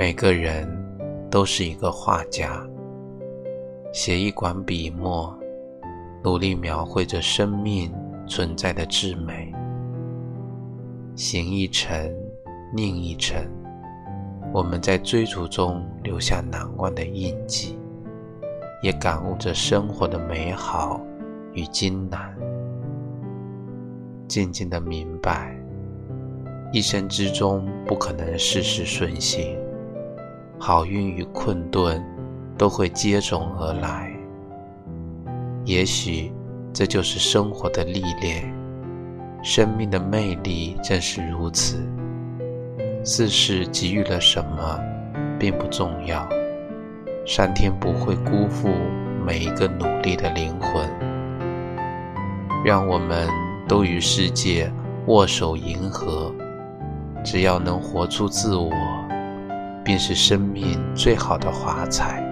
每个人都是一个画家，写一管笔墨，努力描绘着生命存在的至美。行一程，宁一程，我们在追逐中留下难忘的印记，也感悟着生活的美好与艰难。渐渐的明白，一生之中不可能事事顺心，好运与困顿都会接踵而来。也许这就是生活的历练。生命的魅力正是如此。世事给予了什么，并不重要。上天不会辜负每一个努力的灵魂。让我们都与世界握手言和。只要能活出自我，便是生命最好的华彩。